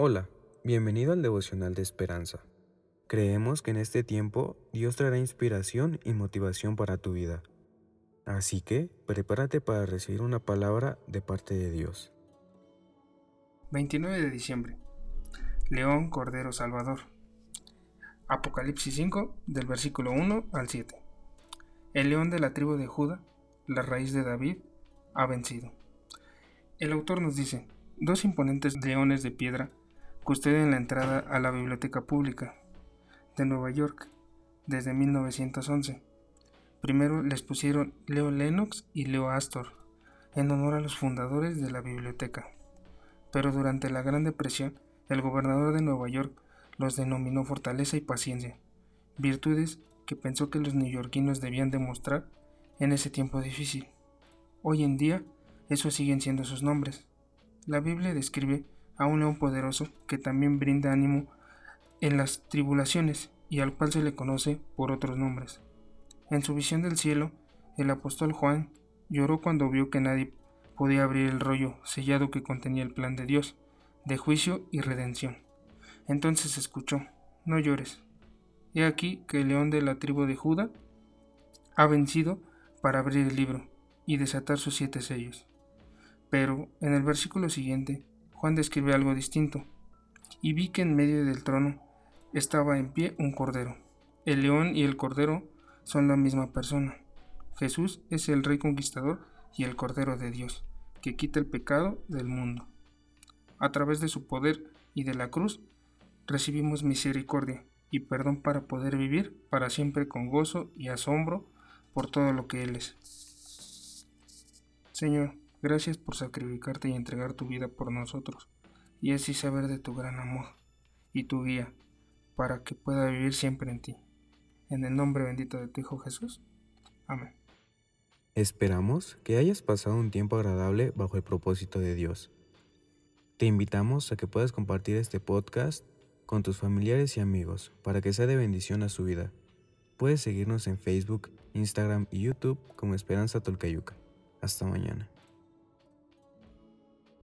Hola, bienvenido al devocional de esperanza. Creemos que en este tiempo Dios traerá inspiración y motivación para tu vida. Así que prepárate para recibir una palabra de parte de Dios. 29 de diciembre. León Cordero Salvador. Apocalipsis 5 del versículo 1 al 7. El león de la tribu de Judá, la raíz de David, ha vencido. El autor nos dice, dos imponentes leones de piedra custodian la entrada a la Biblioteca Pública de Nueva York desde 1911. Primero les pusieron Leo Lennox y Leo Astor en honor a los fundadores de la biblioteca. Pero durante la Gran Depresión, el gobernador de Nueva York los denominó fortaleza y paciencia, virtudes que pensó que los neoyorquinos debían demostrar en ese tiempo difícil. Hoy en día, esos siguen siendo sus nombres. La Biblia describe a un león poderoso que también brinda ánimo en las tribulaciones y al cual se le conoce por otros nombres. En su visión del cielo, el apóstol Juan lloró cuando vio que nadie podía abrir el rollo sellado que contenía el plan de Dios, de juicio y redención. Entonces escuchó, no llores. He aquí que el león de la tribu de Judá ha vencido para abrir el libro y desatar sus siete sellos. Pero en el versículo siguiente Juan describe algo distinto. Y vi que en medio del trono estaba en pie un cordero. El león y el cordero son la misma persona. Jesús es el rey conquistador y el cordero de Dios, que quita el pecado del mundo. A través de su poder y de la cruz, recibimos misericordia y perdón para poder vivir para siempre con gozo y asombro por todo lo que Él es. Señor, Gracias por sacrificarte y entregar tu vida por nosotros, y así saber de tu gran amor y tu guía, para que pueda vivir siempre en ti. En el nombre bendito de tu Hijo Jesús. Amén. Esperamos que hayas pasado un tiempo agradable bajo el propósito de Dios. Te invitamos a que puedas compartir este podcast con tus familiares y amigos para que sea de bendición a su vida. Puedes seguirnos en Facebook, Instagram y YouTube como Esperanza Tolcayuca. Hasta mañana.